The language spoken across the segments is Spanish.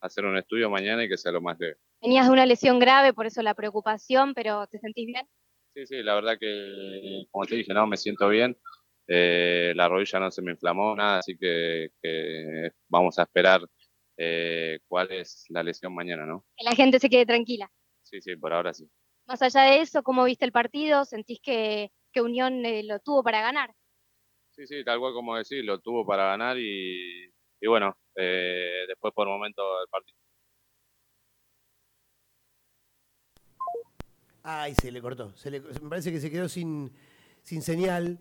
hacer un estudio mañana y que sea lo más leve. Venías de una lesión grave, por eso la preocupación, pero ¿te sentís bien? Sí, sí, la verdad que, como te dije, no, me siento bien. Eh, la rodilla no se me inflamó, nada, así que, que vamos a esperar eh, cuál es la lesión mañana, ¿no? Que la gente se quede tranquila. Sí, sí, por ahora sí. Más allá de eso, ¿cómo viste el partido? ¿Sentís que, que Unión eh, lo tuvo para ganar? Sí, sí, tal cual como decís, lo tuvo para ganar y, y bueno, eh, después por momento del partido. Ay, se le cortó. Se le- me parece que se quedó sin, sin señal.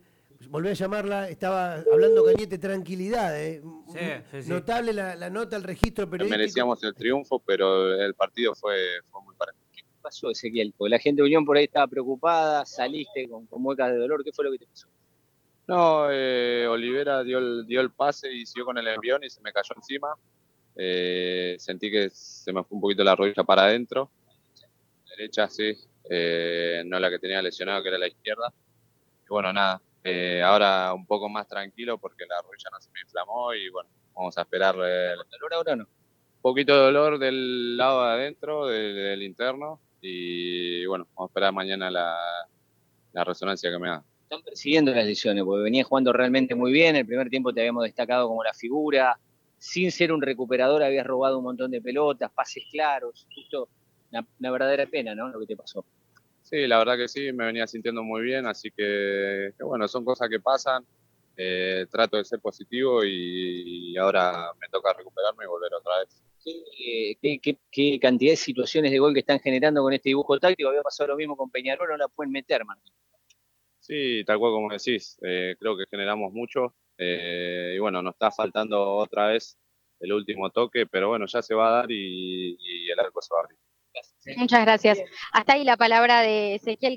Volví a llamarla, estaba hablando Cañete, tranquilidad. ¿eh? Sí, sí, sí. Notable la, la nota, el registro periodístico. Merecíamos el triunfo, pero el partido fue, fue muy parejo. pasó, Ezequiel? Porque la gente de Unión por ahí estaba preocupada, saliste con, con muecas de dolor, ¿qué fue lo que te pasó? No, eh, Olivera dio el, dio el pase y siguió con el envión y se me cayó encima. Eh, sentí que se me fue un poquito la rodilla para adentro. Derecha, sí. eh, no la que tenía lesionada, que era la izquierda. Y bueno, nada. eh, ahora un poco más tranquilo porque la rodilla no se me inflamó y bueno, vamos a esperar eh, ¿Dolor ahora no? un poquito de dolor del lado de adentro, del, interno. Y bueno, vamos a esperar mañana la, la resonancia que me da. Están persiguiendo las lesiones, porque venías jugando realmente muy bien, el primer tiempo te habíamos destacado como la figura, sin ser un recuperador habías robado un montón de pelotas, pases claros, justo una, una verdadera pena, ¿no? Lo que te pasó. Sí, la verdad que sí, me venía sintiendo muy bien, así que, que bueno, son cosas que pasan. Eh, trato de ser positivo y, y ahora me toca recuperarme y volver otra vez. ¿Qué, eh, qué- qué- qué cantidad de situaciones de gol que están generando con este dibujo táctico? Había pasado lo mismo con Peñarol, no la pueden meter, Martín. Sí, tal cual como decís, eh, creo que generamos mucho eh, y bueno, nos está faltando otra vez el último toque, pero bueno, ya se va a dar y, y el arco se va a abrir. Muchas gracias. Hasta ahí la palabra de Ezequiel